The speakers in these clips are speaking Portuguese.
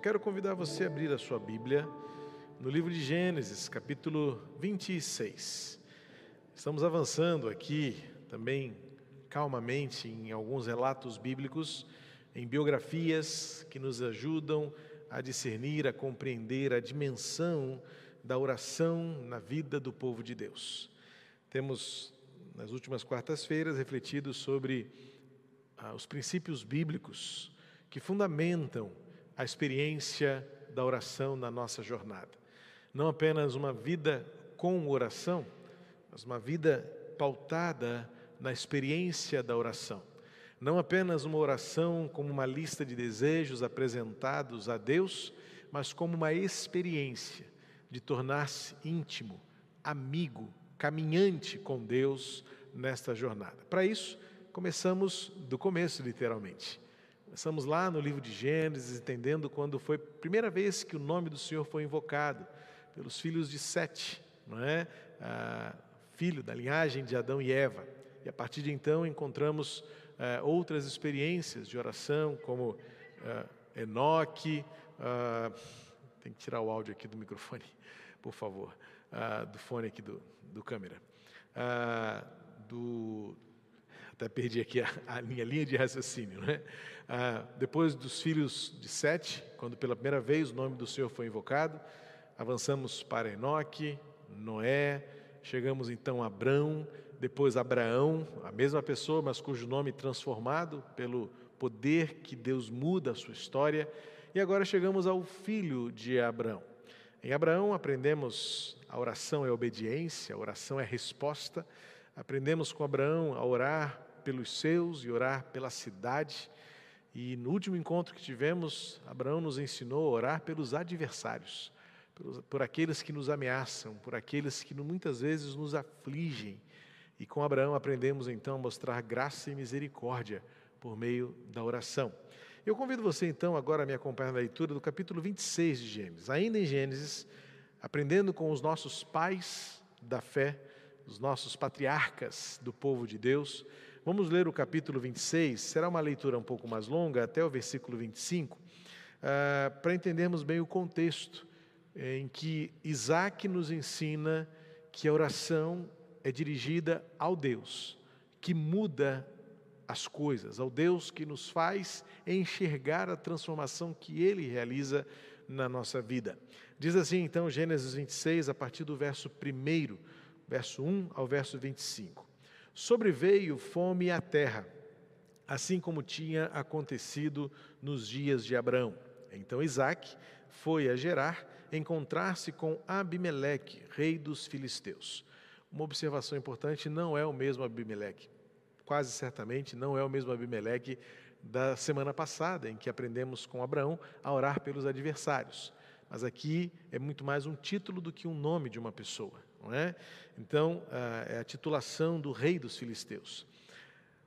Eu quero convidar você a abrir a sua Bíblia no livro de Gênesis, capítulo 26. Estamos avançando aqui também calmamente em alguns relatos bíblicos, em biografias que nos ajudam a discernir, a compreender a dimensão da oração na vida do povo de Deus. Temos, nas últimas quartas-feiras, refletido sobre ah, os princípios bíblicos que fundamentam a experiência da oração na nossa jornada. Não apenas uma vida com oração, mas uma vida pautada na experiência da oração. Não apenas uma oração como uma lista de desejos apresentados a Deus, mas como uma experiência de tornar-se íntimo, amigo, caminhante com Deus nesta jornada. Para isso, começamos do começo, literalmente. Começamos lá no livro de Gênesis, entendendo quando foi a primeira vez que o nome do Senhor foi invocado pelos filhos de Sete, não é? Ah, filho da linhagem de Adão e Eva. E a partir de então encontramos ah, outras experiências de oração, como ah, Enoque. Ah, tem que tirar o áudio aqui do microfone, por favor, ah, do fone aqui do, do câmera. Ah, do até perdi aqui a, a, minha linha de raciocínio. Né? Ah, depois dos filhos de Sete, quando pela primeira vez o nome do Senhor foi invocado, avançamos para Enoque, Noé, chegamos então a Abrão, depois Abraão, a mesma pessoa, mas cujo nome transformado pelo poder que Deus muda a sua história, e agora chegamos ao filho de Abraão. Em Abraão aprendemos a oração é obediência, a oração é resposta. Aprendemos com Abraão a orar pelos seus e orar pela cidade. E no último encontro que tivemos, Abraão nos ensinou a orar pelos adversários, por, aqueles que nos ameaçam, por aqueles que muitas vezes nos afligem. E com Abraão aprendemos então a mostrar graça e misericórdia por meio da oração. Eu convido você então agora a me acompanhar na leitura do capítulo 26 de Gênesis. Ainda em Gênesis, aprendendo com os nossos pais da fé, os nossos patriarcas do povo de Deus, Vamos ler o capítulo 26, será uma leitura um pouco mais longa, até o versículo 25, uh, para entendermos bem o contexto em que Isaac nos ensina que a oração é dirigida ao Deus, que muda as coisas, ao Deus que nos faz enxergar a transformação que Ele realiza na nossa vida. Diz assim então Gênesis 26, a partir do verso 1, verso 1 ao verso 25. Sobreveio fome à terra, assim como tinha acontecido nos dias de Abraão. Então Isaac foi a Gerar encontrar-se com Abimeleque, rei dos filisteus. Uma observação importante: não é o mesmo Abimeleque. Quase certamente não é o mesmo Abimeleque da semana passada, em que aprendemos com Abraão a orar pelos adversários. Mas aqui é muito mais um título do que um nome de uma pessoa não é? Então, é a titulação do rei dos filisteus.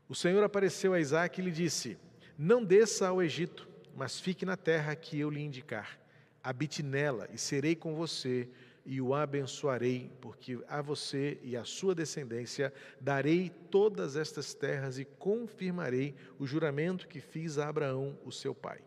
O Senhor apareceu a Isaac e lhe disse: Não desça ao Egito, mas fique na terra que eu lhe indicar. Habite nela e serei com você e o abençoarei, porque a você e à sua descendência darei todas estas terras e confirmarei o juramento que fiz a Abraão, o seu pai.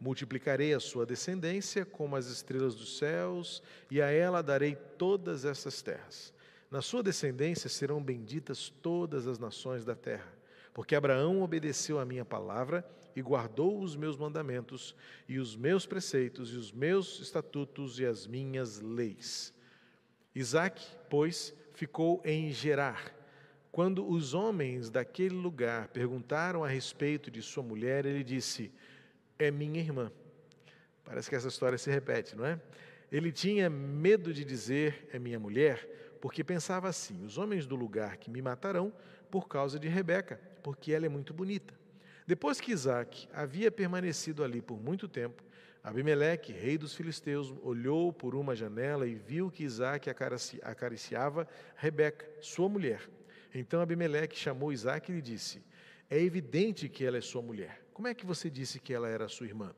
Multiplicarei a sua descendência como as estrelas dos céus, e a ela darei todas essas terras. Na sua descendência serão benditas todas as nações da terra, porque Abraão obedeceu a minha palavra e guardou os meus mandamentos, e os meus preceitos, e os meus estatutos e as minhas leis. Isaac, pois, ficou em Gerar. Quando os homens daquele lugar perguntaram a respeito de sua mulher, ele disse: é minha irmã. Parece que essa história se repete, não é? Ele tinha medo de dizer é minha mulher, porque pensava assim: os homens do lugar que me matarão por causa de Rebeca, porque ela é muito bonita. Depois que Isaac havia permanecido ali por muito tempo, Abimeleque, rei dos filisteus, olhou por uma janela e viu que Isaac acariciava Rebeca, sua mulher. Então Abimeleque chamou Isaac e lhe disse: É evidente que ela é sua mulher. Como é que você disse que ela era sua irmã?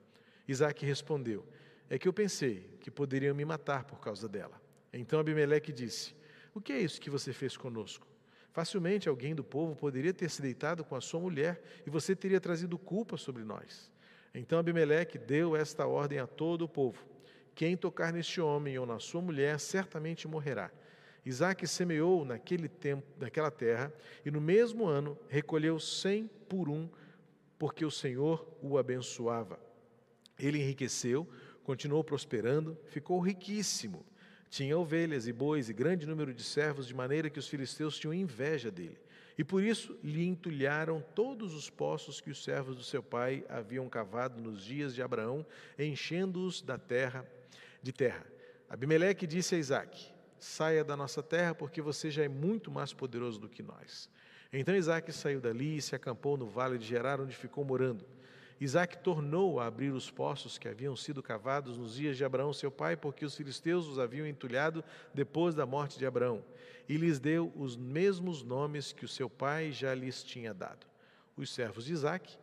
Isaac respondeu: É que eu pensei que poderiam me matar por causa dela. Então Abimeleque disse: O que é isso que você fez conosco? Facilmente alguém do povo poderia ter se deitado com a sua mulher e você teria trazido culpa sobre nós. Então Abimeleque deu esta ordem a todo o povo: Quem tocar neste homem ou na sua mulher certamente morrerá. Isaac semeou naquele tempo, naquela terra, e no mesmo ano recolheu cem por um, porque o Senhor o abençoava. Ele enriqueceu, continuou prosperando, ficou riquíssimo. Tinha ovelhas e bois e grande número de servos, de maneira que os filisteus tinham inveja dele. E por isso lhe entulharam todos os poços que os servos do seu pai haviam cavado nos dias de Abraão, enchendo-os da terra de terra. Abimeleque disse a Isaac: Saia da nossa terra, porque você já é muito mais poderoso do que nós. Então Isaac saiu dali e se acampou no vale de Gerar, onde ficou morando. Isaac tornou a abrir os poços que haviam sido cavados nos dias de Abraão, seu pai, porque os filisteus os haviam entulhado depois da morte de Abraão, e lhes deu os mesmos nomes que o seu pai já lhes tinha dado. Os servos de Isaac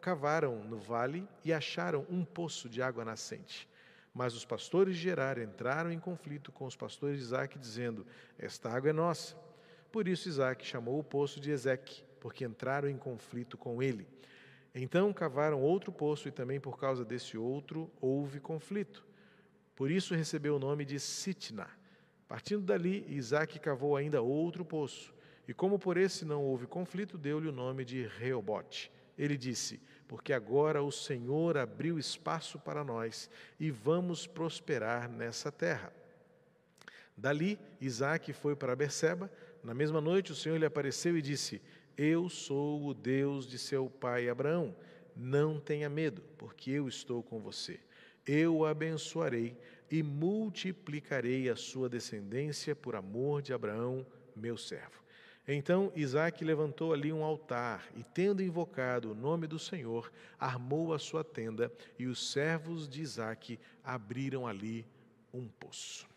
cavaram no vale e acharam um poço de água nascente. Mas os pastores de Gerar entraram em conflito com os pastores de Isaac, dizendo: Esta água é nossa. Por isso Isaac chamou o poço de Ezeque, porque entraram em conflito com ele. Então cavaram outro poço e também por causa desse outro houve conflito. Por isso recebeu o nome de Sitna. Partindo dali, Isaac cavou ainda outro poço. E como por esse não houve conflito, deu-lhe o nome de Reobote. Ele disse: Porque agora o Senhor abriu espaço para nós e vamos prosperar nessa terra. Dali, Isaac foi para Berseba. Na mesma noite, o Senhor lhe apareceu e disse: eu sou o Deus de seu pai Abraão. Não tenha medo, porque eu estou com você. Eu o abençoarei e multiplicarei a sua descendência por amor de Abraão, meu servo. Então Isaac levantou ali um altar e, tendo invocado o nome do Senhor, armou a sua tenda e os servos de Isaac abriram ali um poço.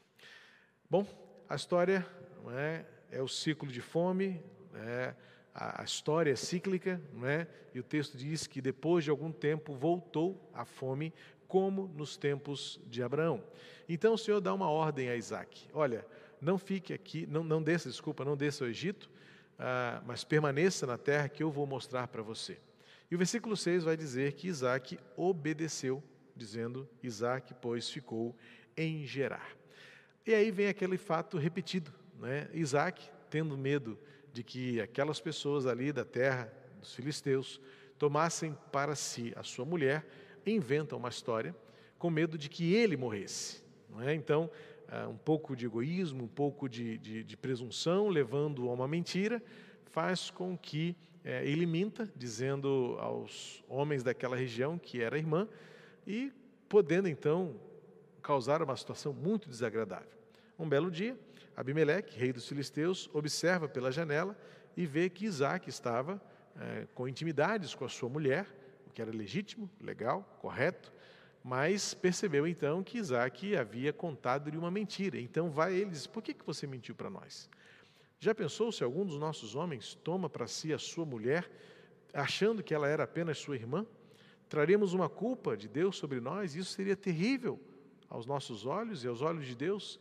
Bom, a história é, é o ciclo de fome, é, a, história é cíclica, não é? e o texto diz que depois de algum tempo voltou a fome, como nos tempos de Abraão. Então o Senhor dá uma ordem a Isaac: olha, não fique aqui, não, não desça, desculpa, não desça ao Egito, ah, mas permaneça na terra que eu vou mostrar para você. E o versículo 6 vai dizer que Isaac obedeceu, dizendo: Isaac, pois, ficou em Gerar. E aí vem aquele fato repetido, né? Isaac, tendo medo de que aquelas pessoas ali da terra dos filisteus tomassem para si a sua mulher, inventam uma história com medo de que ele morresse. É? Então, ah, um pouco de egoísmo, um pouco de, de, de presunção, levando a uma mentira, faz com que é, ele minta, dizendo aos homens daquela região que era irmã, e podendo então causar uma situação muito desagradável. Um belo dia, Abimeleque, rei dos filisteus, observa pela janela e vê que Isaac estava é, com intimidades com a sua mulher, o que era legítimo, legal, correto, mas percebeu então que Isaac havia contado-lhe uma mentira. Então vai ele e diz: Por que, que você mentiu para nós? Já pensou se algum dos nossos homens toma para si a sua mulher, achando que ela era apenas sua irmã? Traremos uma culpa de Deus sobre nós, e isso seria terrível aos nossos olhos e aos olhos de Deus.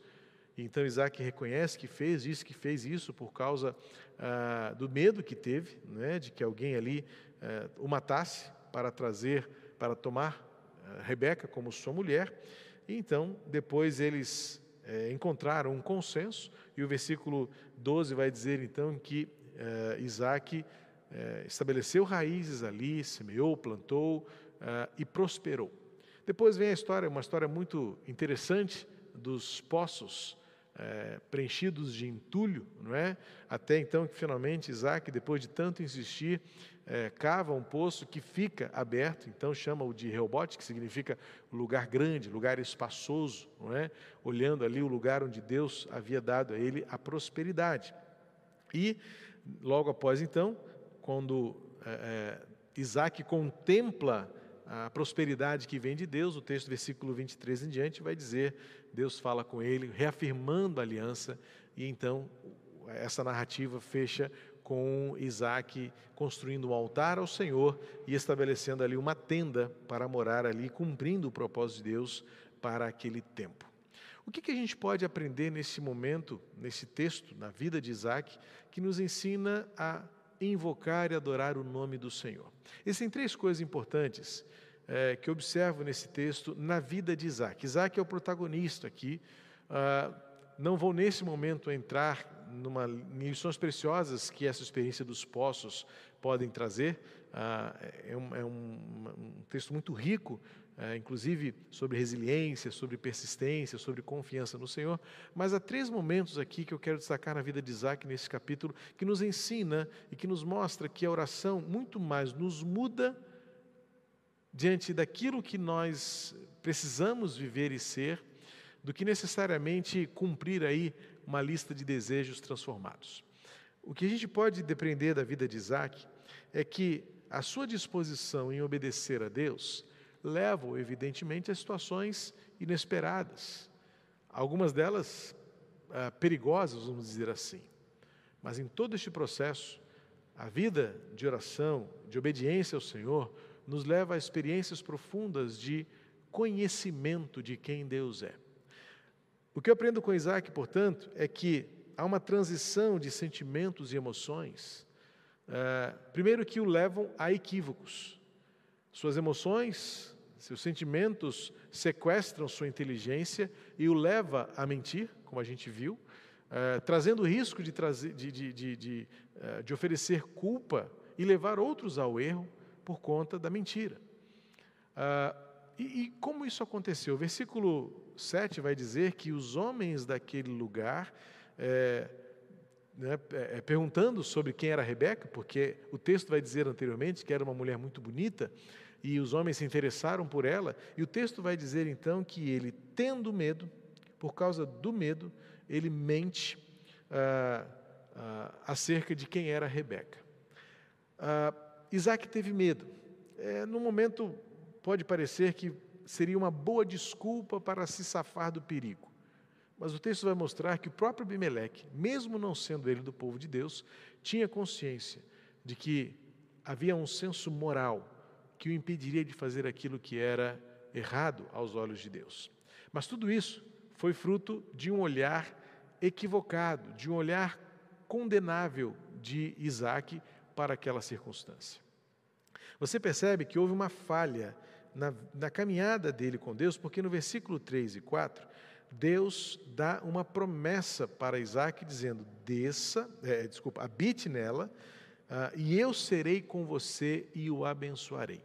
Então Isaac reconhece que fez, diz que fez isso por causa ah, do medo que teve, né, de que alguém ali ah, o matasse para trazer, para tomar ah, Rebeca como sua mulher. E então, depois eles eh, encontraram um consenso, e o versículo 12 vai dizer então que eh, Isaac eh, estabeleceu raízes ali, semeou, plantou e prosperou. Depois vem a história, uma história muito interessante dos poços é, preenchidos de entulho, não é? Até então que finalmente Isaac, depois de tanto insistir, é, cava um poço que fica aberto, então chama-o de Reobote, que significa lugar grande, lugar espaçoso, não é? Olhando ali o lugar onde Deus havia dado a ele a prosperidade. E logo após então, quando é, é Isaac contempla a prosperidade que vem de Deus, o texto, versículo 23 em diante, vai dizer: Deus fala com ele, reafirmando a aliança, e então essa narrativa fecha com Isaac construindo um altar ao Senhor e estabelecendo ali uma tenda para morar ali, cumprindo o propósito de Deus para aquele tempo. O que, que a gente pode aprender nesse momento, nesse texto, na vida de Isaac, que nos ensina a invocar e adorar o nome do Senhor? Existem três coisas importantes é, que observo nesse texto na vida de Isaac. Isaac é o protagonista aqui. Ah, não vou nesse momento entrar numa, em lições preciosas que essa experiência dos poços podem trazer. Ah, é, um, é um, um, texto muito rico, é, inclusive sobre resiliência, sobre persistência, sobre confiança no Senhor. Mas há três momentos aqui que eu quero destacar na vida de Isaac nesse capítulo, que nos ensina e que nos mostra que a oração muito mais nos muda diante daquilo que nós precisamos viver e ser, do que necessariamente cumprir aí uma lista de desejos transformados. O que a gente pode depreender da vida de Isaac é que a sua disposição em obedecer a Deus leva, evidentemente, a situações inesperadas, algumas delas ah, perigosas, vamos dizer assim. Mas em todo este processo, a vida de oração, de obediência ao Senhor, nos leva a experiências profundas de conhecimento de quem Deus é. O que eu aprendo com Isaac, portanto, é que há uma transição de sentimentos e emoções, uh, primeiro que o levam a equívocos. Suas emoções, seus sentimentos sequestram sua inteligência e o leva a mentir, como a gente viu, uh, trazendo o risco de, trazer, de, de, de, de, uh, de oferecer culpa e levar outros ao erro por conta da mentira. E, e como isso aconteceu? O versículo 7 vai dizer que os homens daquele lugar, é, né, é, perguntando sobre quem era Rebeca, porque o texto vai dizer anteriormente que era uma mulher muito bonita, e os homens se interessaram por ela, e o texto vai dizer então que ele, tendo medo, por causa do medo, ele mente ah, ah, acerca de quem era Rebeca. Ah, Isaac teve medo. É, no momento pode parecer que seria uma boa desculpa para se safar do perigo. Mas o texto vai mostrar que o próprio Abimeleque, mesmo não sendo ele do povo de Deus, tinha consciência de que havia um senso moral que o impediria de fazer aquilo que era errado aos olhos de Deus. Mas tudo isso foi fruto de um olhar equivocado, de um olhar condenável de Isaac para aquela circunstância. Você percebe que houve uma falha na, na caminhada dele com Deus, porque no versículo 3 e 4, Deus dá uma promessa para Isaac, dizendo: desça, é, desculpa, habite nela, uh, e eu serei com você e o abençoarei.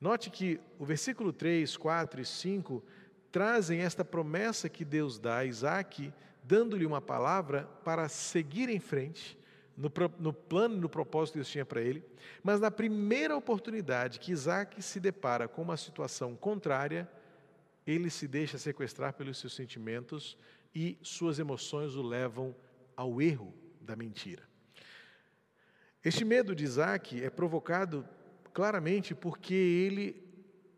Note que o versículo 3, 4 e 5 trazem esta promessa que Deus dá a Isaac, dando-lhe uma palavra para seguir em frente no, no plano e no propósito que Deus tinha para ele, mas na primeira oportunidade que Isaac se depara com uma situação contrária, ele se deixa sequestrar pelos seus sentimentos e suas emoções o levam ao erro da mentira. Este medo de Isaac é provocado claramente porque ele,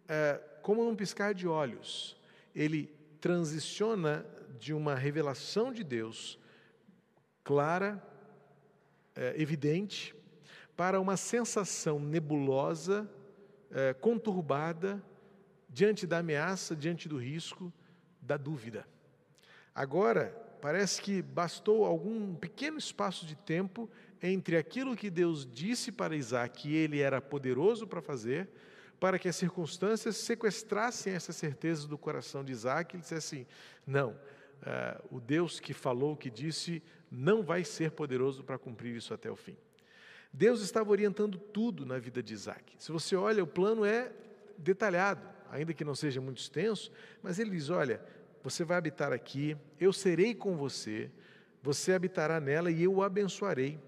é, como num piscar de olhos, ele transiciona de uma revelação de Deus clara é, evidente para uma sensação nebulosa, é, conturbada, diante da ameaça, diante do risco, da dúvida. Agora, parece que bastou algum pequeno espaço de tempo entre aquilo que Deus disse para Isaac que ele era poderoso para fazer, para que as circunstâncias sequestrassem essa certeza do coração de Isaac ele dissesse assim: não, uh, o Deus que falou, que disse, não vai ser poderoso para cumprir isso até o fim. Deus estava orientando tudo na vida de Isaac. Se você olha, o plano é detalhado, ainda que não seja muito extenso, mas ele diz: Olha, você vai habitar aqui, eu serei com você, você habitará nela e eu o abençoarei.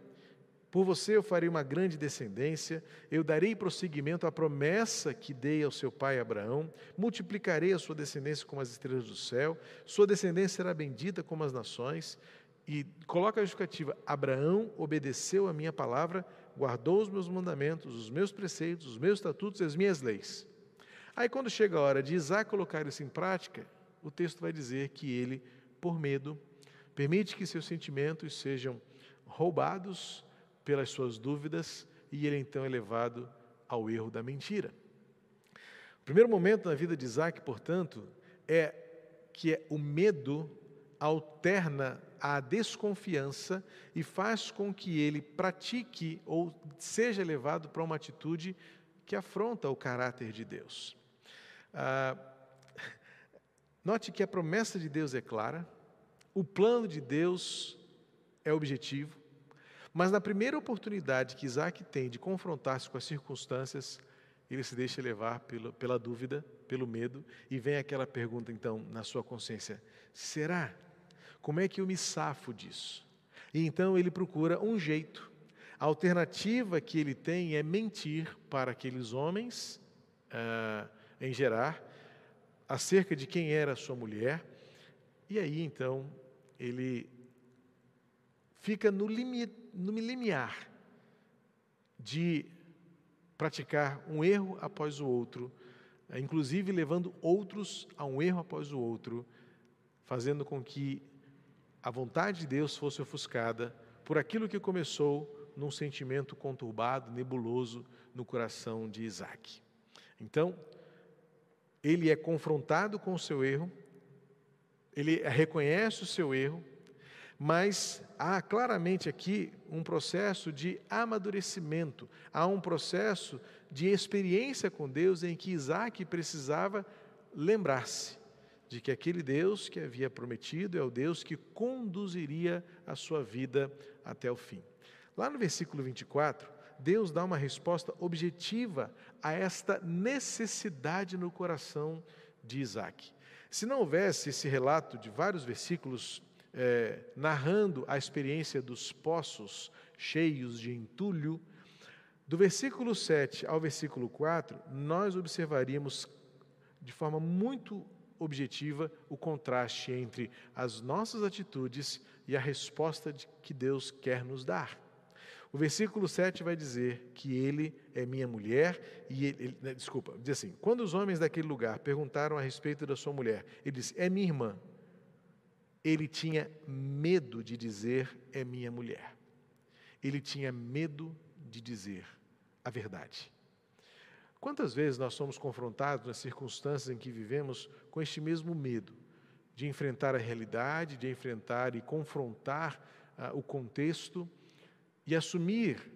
Por você eu farei uma grande descendência, eu darei prosseguimento à promessa que dei ao seu pai Abraão, multiplicarei a sua descendência como as estrelas do céu, sua descendência será bendita como as nações, e coloca a justificativa: Abraão obedeceu a minha palavra, guardou os meus mandamentos, os meus preceitos, os meus estatutos e as minhas leis. Aí, quando chega a hora de Isaac colocar isso em prática, o texto vai dizer que ele, por medo, permite que seus sentimentos sejam roubados pelas suas dúvidas e ele então é levado ao erro da mentira. O primeiro momento na vida de Isaac, portanto, é que o medo alterna a desconfiança e faz com que ele pratique ou seja levado para uma atitude que afronta o caráter de Deus. Ah, note que a promessa de Deus é clara, o plano de Deus é objetivo, mas na primeira oportunidade que Isaac tem de confrontar-se com as circunstâncias, ele se deixa levar pela, pela dúvida, pelo medo, e vem aquela pergunta então na sua consciência: será? Como é que eu me safo disso? E então ele procura um jeito. A alternativa que ele tem é mentir para aqueles homens ah, em Gerar acerca de quem era sua mulher. E aí então ele fica no, limi, no limiar de praticar um erro após o outro, eh, inclusive levando outros a um erro após o outro, fazendo com que a vontade de Deus fosse ofuscada por aquilo que começou num sentimento conturbado, nebuloso no coração de Isaac. Então, ele é confrontado com o seu erro, ele reconhece o seu erro, mas há claramente aqui um processo de amadurecimento, há um processo de experiência com Deus em que Isaac precisava lembrar-se de que aquele Deus que havia prometido é o Deus que conduziria a sua vida até o fim. Lá no versículo 24, Deus dá uma resposta objetiva a esta necessidade no coração de Isaac. Se não houvesse esse relato de vários versículos é, narrando a experiência dos poços cheios de entulho, do versículo 7 ao versículo 4, nós observaríamos de forma muito objetiva o contraste entre as nossas atitudes e a resposta de que Deus quer nos dar. O versículo 7 vai dizer que ele é minha mulher e ele, ele né, desculpa, diz assim: quando os homens daquele lugar perguntaram a respeito da sua mulher, ele disse: "É minha irmã" ele tinha medo de dizer é minha mulher. Ele tinha medo de dizer a verdade. Quantas vezes nós somos confrontados nas circunstâncias em que vivemos com este mesmo medo de enfrentar a realidade, de enfrentar e confrontar ah, o contexto e assumir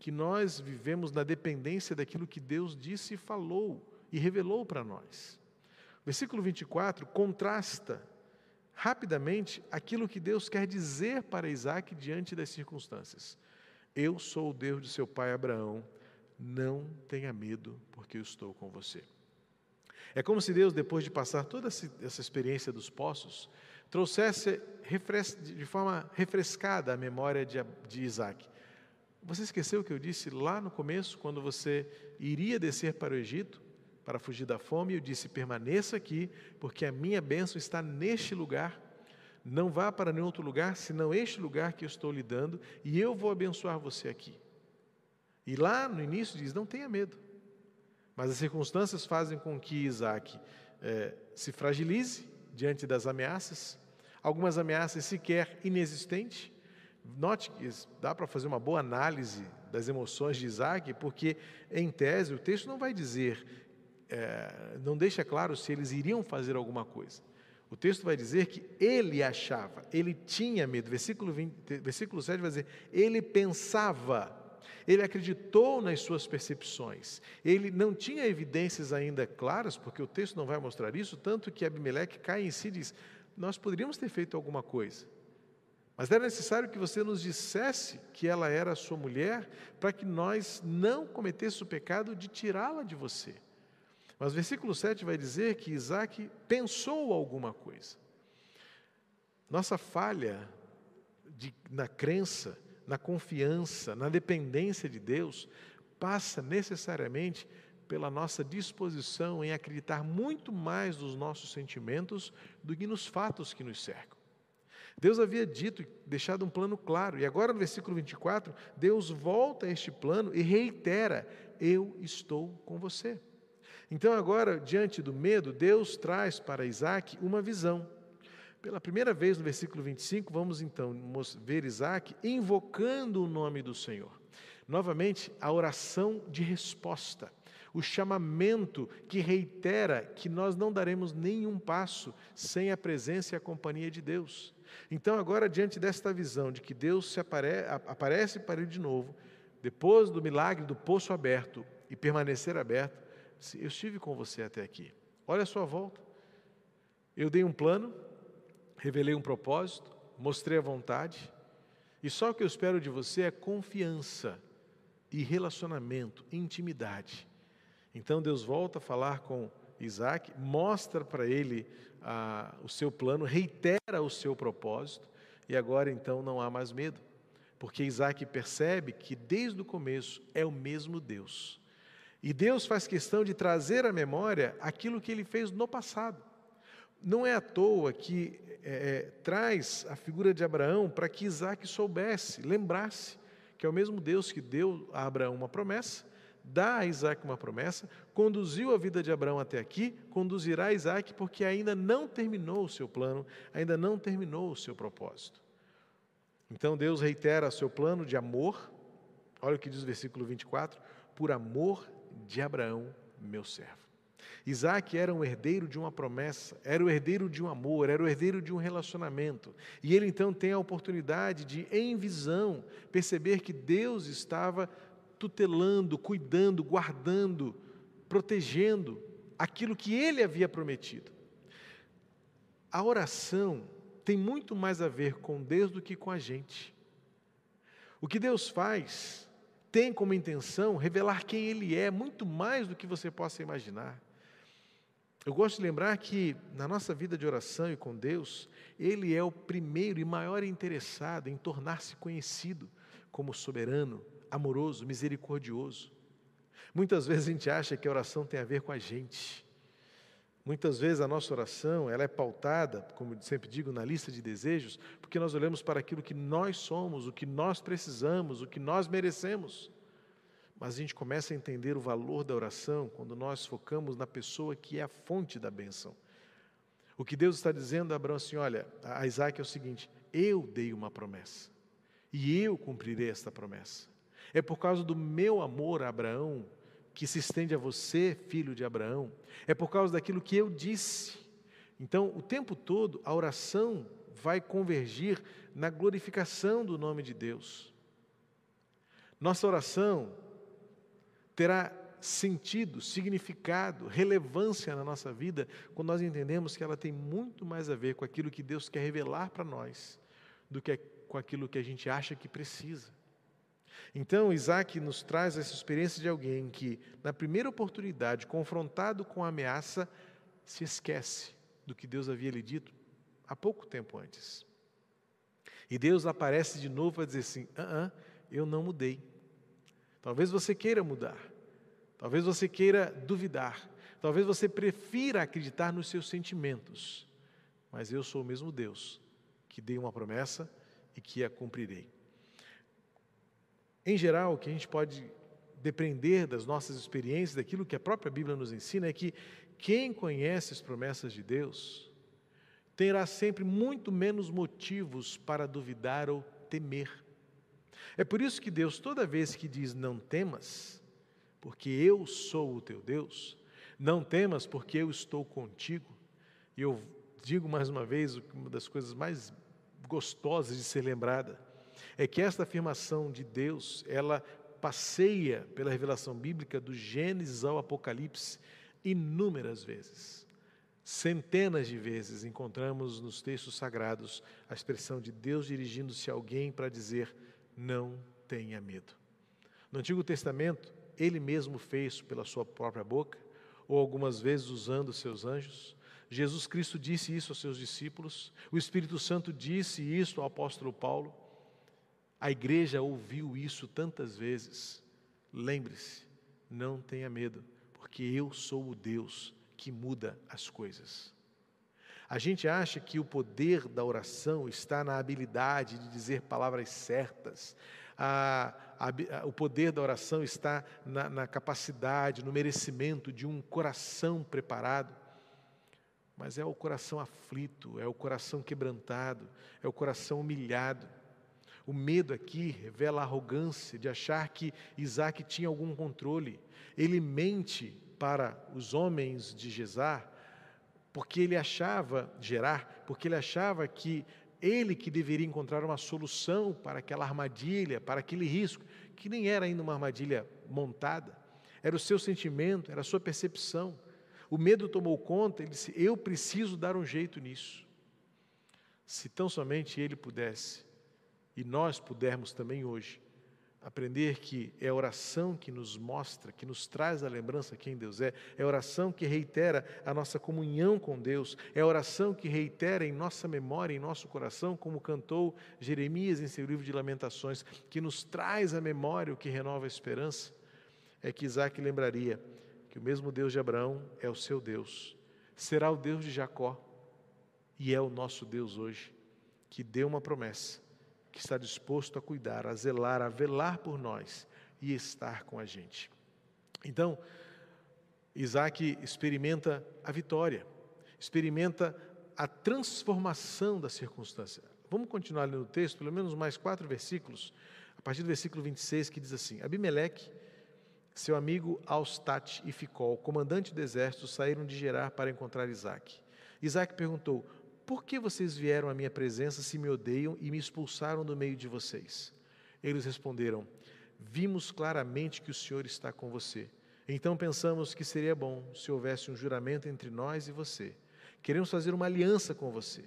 que nós vivemos na dependência daquilo que Deus disse e falou e revelou para nós. Versículo 24 contrasta rapidamente aquilo que Deus quer dizer para Isaac diante das circunstâncias. Eu sou o Deus de seu pai Abraão, não tenha medo, porque eu estou com você. É como se Deus, depois de passar toda essa experiência dos poços, trouxesse de forma refrescada a memória de, Isaac. Você esqueceu o que eu disse lá no começo, quando você iria descer para o Egito? para fugir da fome, eu disse: permaneça aqui, porque a minha bênção está neste lugar. Não vá para nenhum outro lugar, senão este lugar que eu estou lhe dando, e eu vou abençoar você aqui. E lá no início diz: não tenha medo. Mas as circunstâncias fazem com que Isaac é, se fragilize diante das ameaças, algumas ameaças sequer inexistentes. Note que dá para fazer uma boa análise das emoções de Isaac, porque, em tese, o texto não vai dizer é, não deixa claro se eles iriam fazer alguma coisa. O texto vai dizer que ele achava, ele tinha medo. Versículo, 20, versículo 7 vai dizer: ele pensava, ele acreditou nas suas percepções. Ele não tinha evidências ainda claras, porque o texto não vai mostrar isso, tanto que Abimeleque cai em si e diz: Nós poderíamos ter feito alguma coisa. Mas era necessário que você nos dissesse que ela era sua mulher, para que nós não cometêssemos o pecado de tirá-la de você. Mas o versículo 7 vai dizer que Isaac pensou alguma coisa. Nossa falha de, na crença, na confiança, na dependência de Deus, passa necessariamente pela nossa disposição em acreditar muito mais nos nossos sentimentos do que nos fatos que nos cercam. Deus havia dito, deixado um plano claro, e agora no versículo 24, Deus volta a este plano e reitera: Eu estou com você. Então, agora, diante do medo, Deus traz para Isaac uma visão. Pela primeira vez no versículo 25, vamos então ver Isaac invocando o nome do Senhor. Novamente, a oração de resposta, o chamamento que reitera que nós não daremos nenhum passo sem a presença e a companhia de Deus. Então, agora, diante desta visão de que Deus se apare aparece para ele de novo, depois do milagre do poço aberto, e permanecer aberto, eu estive com você até aqui. Olha a sua volta. Eu dei um plano, revelei um propósito, mostrei a vontade, e só o que eu espero de você é confiança e relacionamento, intimidade. Então Deus volta a falar com Isaac, mostra para ele ah, o seu plano, reitera o seu propósito, e agora então não há mais medo, porque Isaac percebe que desde o começo é o mesmo Deus. E Deus faz questão de trazer à memória aquilo que ele fez no passado. Não é à toa que é, é, traz a figura de Abraão para que Isaac soubesse, lembrasse que é o mesmo Deus que deu a Abraão uma promessa, dá a Isaac uma promessa, conduziu a vida de Abraão até aqui, conduzirá Isaac porque ainda não terminou o seu plano, ainda não terminou o seu propósito. Então Deus reitera seu plano de amor, olha o que diz o versículo 24: por amor de Abraão, meu servo. Isaac era um herdeiro de uma promessa, era o herdeiro de um amor, era o herdeiro de um relacionamento. E ele então tem a oportunidade de, em visão, perceber que Deus estava tutelando, cuidando, guardando, protegendo aquilo que ele havia prometido. A oração tem muito mais a ver com Deus do que com a gente. O que Deus faz tem como intenção revelar quem Ele é, muito mais do que você possa imaginar. Eu gosto de lembrar que na nossa vida de oração e com Deus, Ele é o primeiro e maior interessado em tornar-se conhecido como soberano, amoroso, misericordioso. Muitas vezes a gente acha que a oração tem a ver com a gente. Muitas vezes a nossa oração ela é pautada, como sempre digo, na lista de desejos, porque nós olhamos para aquilo que nós somos, o que nós precisamos, o que nós merecemos. Mas a gente começa a entender o valor da oração quando nós focamos na pessoa que é a fonte da bênção. O que Deus está dizendo a Abraão assim, olha, a Isaac é o seguinte, eu dei uma promessa, e eu cumprirei esta promessa. É por causa do meu amor a Abraão que se estende a você, filho de Abraão, é por causa daquilo que eu disse. Então, o tempo todo, a oração vai convergir na glorificação do nome de Deus. Nossa oração terá sentido, significado, relevância na nossa vida quando nós entendemos que ela tem muito mais a ver com aquilo que Deus quer revelar para nós do que com aquilo que a gente acha que precisa. Então, Isaac nos traz essa experiência de alguém que, na primeira oportunidade, confrontado com a ameaça, se esquece do que Deus havia lhe dito há pouco tempo antes. E Deus aparece de novo a dizer assim: ah, ah, eu não mudei. Talvez você queira mudar, talvez você queira duvidar, talvez você prefira acreditar nos seus sentimentos, mas eu sou o mesmo Deus que dei uma promessa e que a cumprirei. Em geral, o que a gente pode depender das nossas experiências, daquilo que a própria Bíblia nos ensina, é que quem conhece as promessas de Deus terá sempre muito menos motivos para duvidar ou temer. É por isso que Deus, toda vez que diz não temas, porque eu sou o teu Deus, não temas porque eu estou contigo, e eu digo mais uma vez, uma das coisas mais gostosas de ser lembrada, é que esta afirmação de Deus, ela passeia pela revelação bíblica do Gênesis ao Apocalipse inúmeras vezes. Centenas de vezes encontramos nos textos sagrados a expressão de Deus dirigindo-se a alguém para dizer: não tenha medo. No Antigo Testamento, ele mesmo fez pela sua própria boca, ou algumas vezes usando seus anjos. Jesus Cristo disse isso aos seus discípulos, o Espírito Santo disse isso ao apóstolo Paulo. A igreja ouviu isso tantas vezes. Lembre-se, não tenha medo, porque eu sou o Deus que muda as coisas. A gente acha que o poder da oração está na habilidade de dizer palavras certas, a, a, o poder da oração está na, na capacidade, no merecimento de um coração preparado. Mas é o coração aflito, é o coração quebrantado, é o coração humilhado. O medo aqui revela a arrogância de achar que Isaac tinha algum controle. Ele mente para os homens de Gesar, porque ele achava, Gerar, porque ele achava que ele que deveria encontrar uma solução para aquela armadilha, para aquele risco, que nem era ainda uma armadilha montada, era o seu sentimento, era a sua percepção. O medo tomou conta, ele disse: Eu preciso dar um jeito nisso. Se tão somente ele pudesse, e nós pudermos também hoje, aprender que é a oração que nos mostra, que nos traz a lembrança quem Deus é, é a oração que reitera a nossa comunhão com Deus, é a oração que reitera em nossa memória, em nosso coração, como cantou Jeremias em seu livro de Lamentações, que nos traz a memória o que renova a esperança, é que Isaac lembraria que o mesmo Deus de Abraão é o seu Deus, será o Deus de Jacó e é o nosso Deus hoje, que deu uma promessa que está disposto a cuidar, a zelar, a velar por nós e estar com a gente. Então, Isaac experimenta a vitória, experimenta a transformação da circunstância. Vamos continuar lendo o texto, pelo menos mais quatro versículos, a partir do versículo 26, que diz assim: Abimeleque, seu amigo Austat e Ficol, comandante do exército, saíram de Gerar para encontrar Isaac. Isaac perguntou: por que vocês vieram à minha presença se me odeiam e me expulsaram do meio de vocês? Eles responderam: Vimos claramente que o Senhor está com você. Então pensamos que seria bom se houvesse um juramento entre nós e você. Queremos fazer uma aliança com você.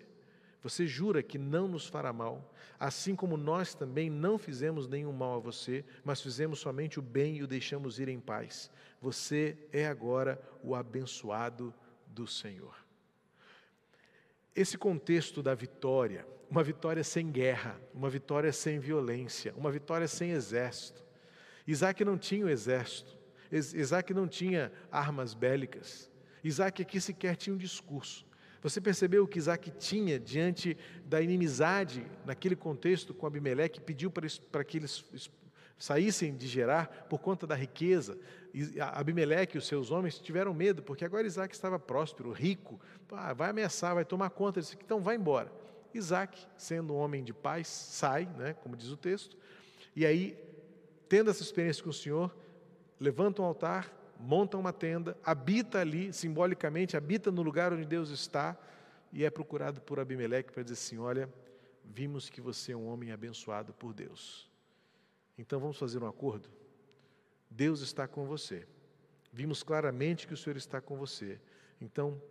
Você jura que não nos fará mal, assim como nós também não fizemos nenhum mal a você, mas fizemos somente o bem e o deixamos ir em paz. Você é agora o abençoado do Senhor. Esse contexto da vitória, uma vitória sem guerra, uma vitória sem violência, uma vitória sem exército. Isaac não tinha o exército, Isaac não tinha armas bélicas, Isaac aqui sequer tinha um discurso. Você percebeu o que Isaac tinha diante da inimizade naquele contexto com Abimeleque, pediu para que eles saíssem de Gerar por conta da riqueza. Abimeleque e os seus homens tiveram medo, porque agora Isaac estava próspero, rico, vai ameaçar, vai tomar conta disso, então vai embora. Isaac, sendo um homem de paz, sai, né, como diz o texto, e aí, tendo essa experiência com o Senhor, levanta um altar, monta uma tenda, habita ali, simbolicamente, habita no lugar onde Deus está, e é procurado por Abimeleque para dizer assim: Olha, vimos que você é um homem abençoado por Deus. Então vamos fazer um acordo? Deus está com você. Vimos claramente que o Senhor está com você. Então,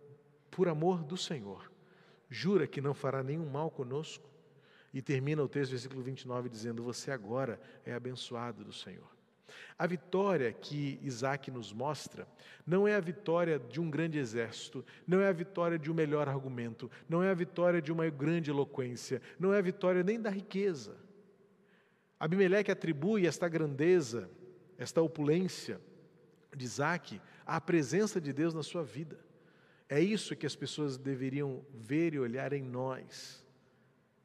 por amor do Senhor, jura que não fará nenhum mal conosco? E termina o texto, versículo 29, dizendo: Você agora é abençoado do Senhor. A vitória que Isaac nos mostra não é a vitória de um grande exército, não é a vitória de um melhor argumento, não é a vitória de uma grande eloquência, não é a vitória nem da riqueza. Abimeleque atribui esta grandeza, esta opulência de Isaac à presença de Deus na sua vida. É isso que as pessoas deveriam ver e olhar em nós,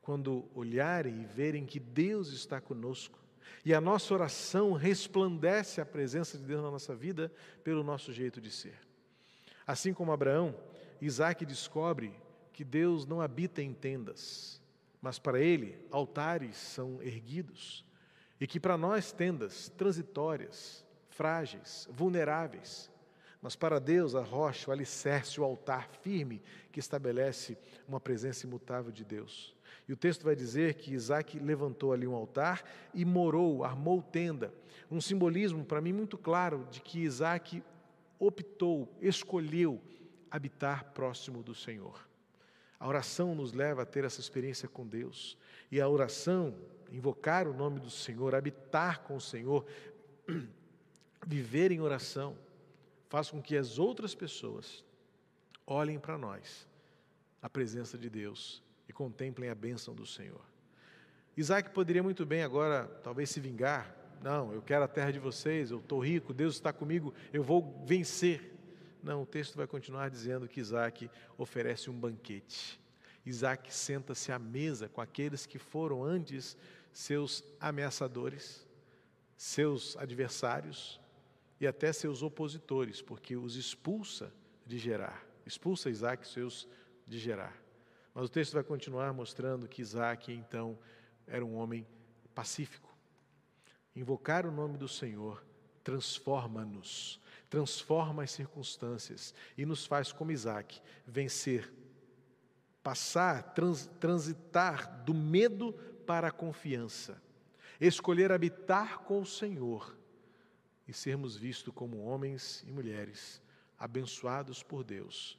quando olharem e verem que Deus está conosco. E a nossa oração resplandece a presença de Deus na nossa vida pelo nosso jeito de ser. Assim como Abraão, Isaac descobre que Deus não habita em tendas, mas para ele, altares são erguidos. E que para nós, tendas transitórias, frágeis, vulneráveis, mas para Deus, a rocha, o alicerce, o altar firme que estabelece uma presença imutável de Deus. E o texto vai dizer que Isaac levantou ali um altar e morou, armou tenda. Um simbolismo para mim muito claro de que Isaac optou, escolheu habitar próximo do Senhor. A oração nos leva a ter essa experiência com Deus. E a oração, invocar o nome do Senhor, habitar com o Senhor, viver em oração, faz com que as outras pessoas olhem para nós, a presença de Deus, e contemplem a bênção do Senhor. Isaac poderia muito bem agora, talvez, se vingar. Não, eu quero a terra de vocês, eu estou rico, Deus está comigo, eu vou vencer. Não, o texto vai continuar dizendo que Isaac oferece um banquete. Isaac senta-se à mesa com aqueles que foram antes seus ameaçadores, seus adversários e até seus opositores, porque os expulsa de Gerar. Expulsa Isaac seus de Gerar. Mas o texto vai continuar mostrando que Isaac, então, era um homem pacífico. Invocar o nome do Senhor transforma-nos transforma as circunstâncias e nos faz, como Isaac, vencer, passar, trans, transitar do medo para a confiança, escolher habitar com o Senhor, e sermos vistos como homens e mulheres abençoados por Deus,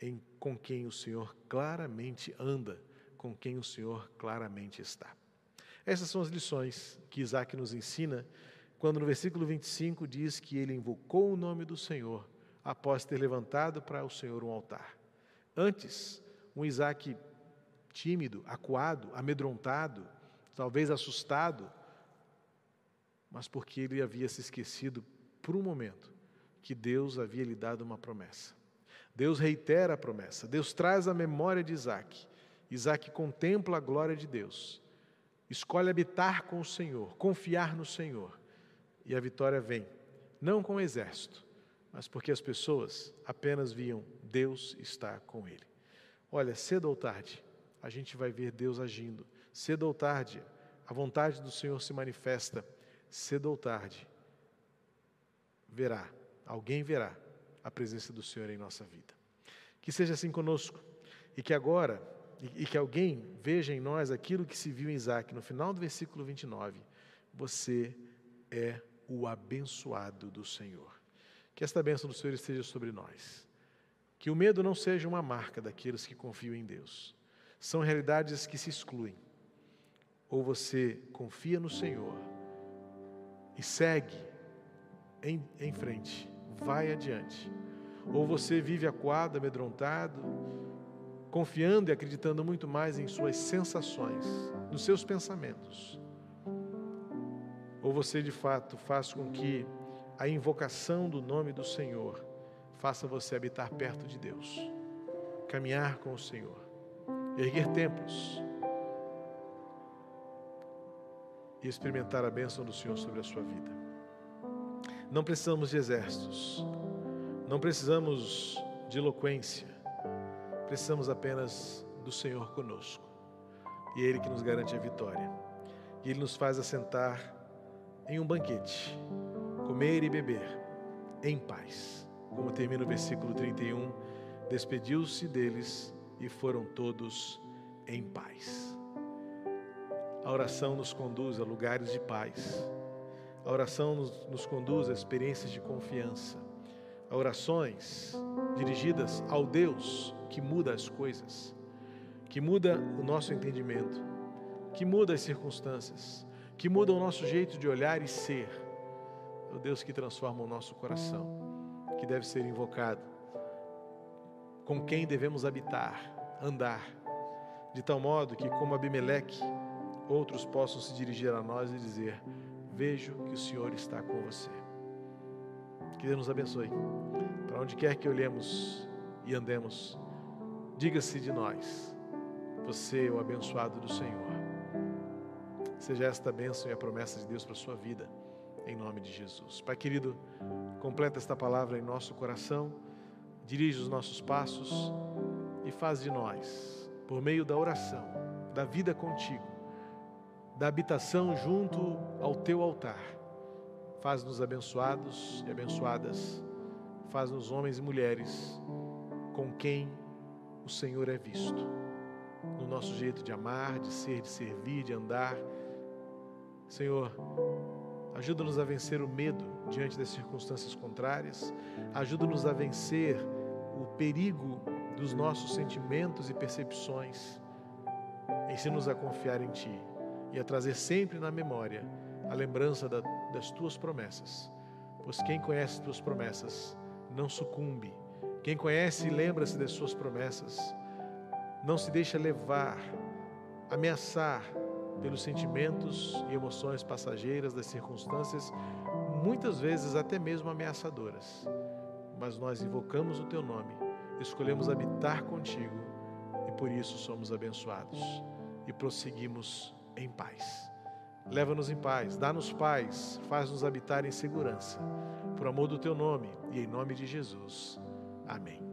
em, com quem o Senhor claramente anda, com quem o Senhor claramente está. Essas são as lições que Isaac nos ensina quando no versículo 25 diz que ele invocou o nome do Senhor após ter levantado para o Senhor um altar. Antes, um Isaac tímido, acuado, amedrontado, talvez assustado, mas porque ele havia se esquecido por um momento que Deus havia lhe dado uma promessa. Deus reitera a promessa, Deus traz a memória de Isaac. Isaac contempla a glória de Deus, escolhe habitar com o Senhor, confiar no Senhor, e a vitória vem, não com o exército, mas porque as pessoas apenas viam Deus está com ele. Olha, cedo ou tarde, a gente vai ver Deus agindo. Cedo ou tarde, a vontade do Senhor se manifesta. Cedo ou tarde, verá, alguém verá a presença do Senhor em nossa vida. Que seja assim conosco e que agora, e, que alguém veja em nós aquilo que se viu em Isaac no final do versículo 29. Você é o abençoado do Senhor. Que esta bênção do Senhor esteja sobre nós. Que o medo não seja uma marca daqueles que confiam em Deus. São realidades que se excluem. Ou você confia no Senhor e segue em, em frente, vai adiante. Ou você vive acuado, amedrontado, confiando e acreditando muito mais em suas sensações, nos seus pensamentos. Ou você de fato faz com que a invocação do nome do Senhor faça você habitar perto de Deus, caminhar com o Senhor, erguer templos e experimentar a bênção do Senhor sobre a sua vida. Não precisamos de exércitos, não precisamos de eloquência, precisamos apenas do Senhor conosco. E é Ele que nos garante a vitória. E Ele nos faz assentar em um banquete comer e beber em paz. Como termina o versículo 31, despediu-se deles e foram todos em paz. A oração nos conduz a lugares de paz. A oração nos, nos conduz a experiências de confiança. A orações dirigidas ao Deus que muda as coisas, que muda o nosso entendimento, que muda as circunstâncias, que muda o nosso jeito de olhar e ser o Deus que transforma o nosso coração, que deve ser invocado, com quem devemos habitar, andar, de tal modo que, como Abimeleque, outros possam se dirigir a nós e dizer: Vejo que o Senhor está com você. Que Deus nos abençoe. Para onde quer que olhemos e andemos, diga-se de nós: Você é o abençoado do Senhor. Seja esta a bênção e a promessa de Deus para a sua vida em nome de Jesus. Pai querido, completa esta palavra em nosso coração, dirige os nossos passos e faz de nós, por meio da oração, da vida contigo, da habitação junto ao teu altar, faz-nos abençoados e abençoadas, faz-nos homens e mulheres com quem o Senhor é visto, no nosso jeito de amar, de ser, de servir, de andar. Senhor, Ajuda-nos a vencer o medo diante das circunstâncias contrárias. Ajuda-nos a vencer o perigo dos nossos sentimentos e percepções. Ensina-nos a confiar em Ti e a trazer sempre na memória a lembrança da, das Tuas promessas. Pois quem conhece Tuas promessas não sucumbe. Quem conhece e lembra-se das Suas promessas não se deixa levar, ameaçar pelos sentimentos e emoções passageiras das circunstâncias, muitas vezes até mesmo ameaçadoras. Mas nós invocamos o teu nome, escolhemos habitar contigo e por isso somos abençoados e prosseguimos em paz. Leva-nos em paz, dá-nos paz, faz-nos habitar em segurança. Por amor do teu nome e em nome de Jesus. Amém.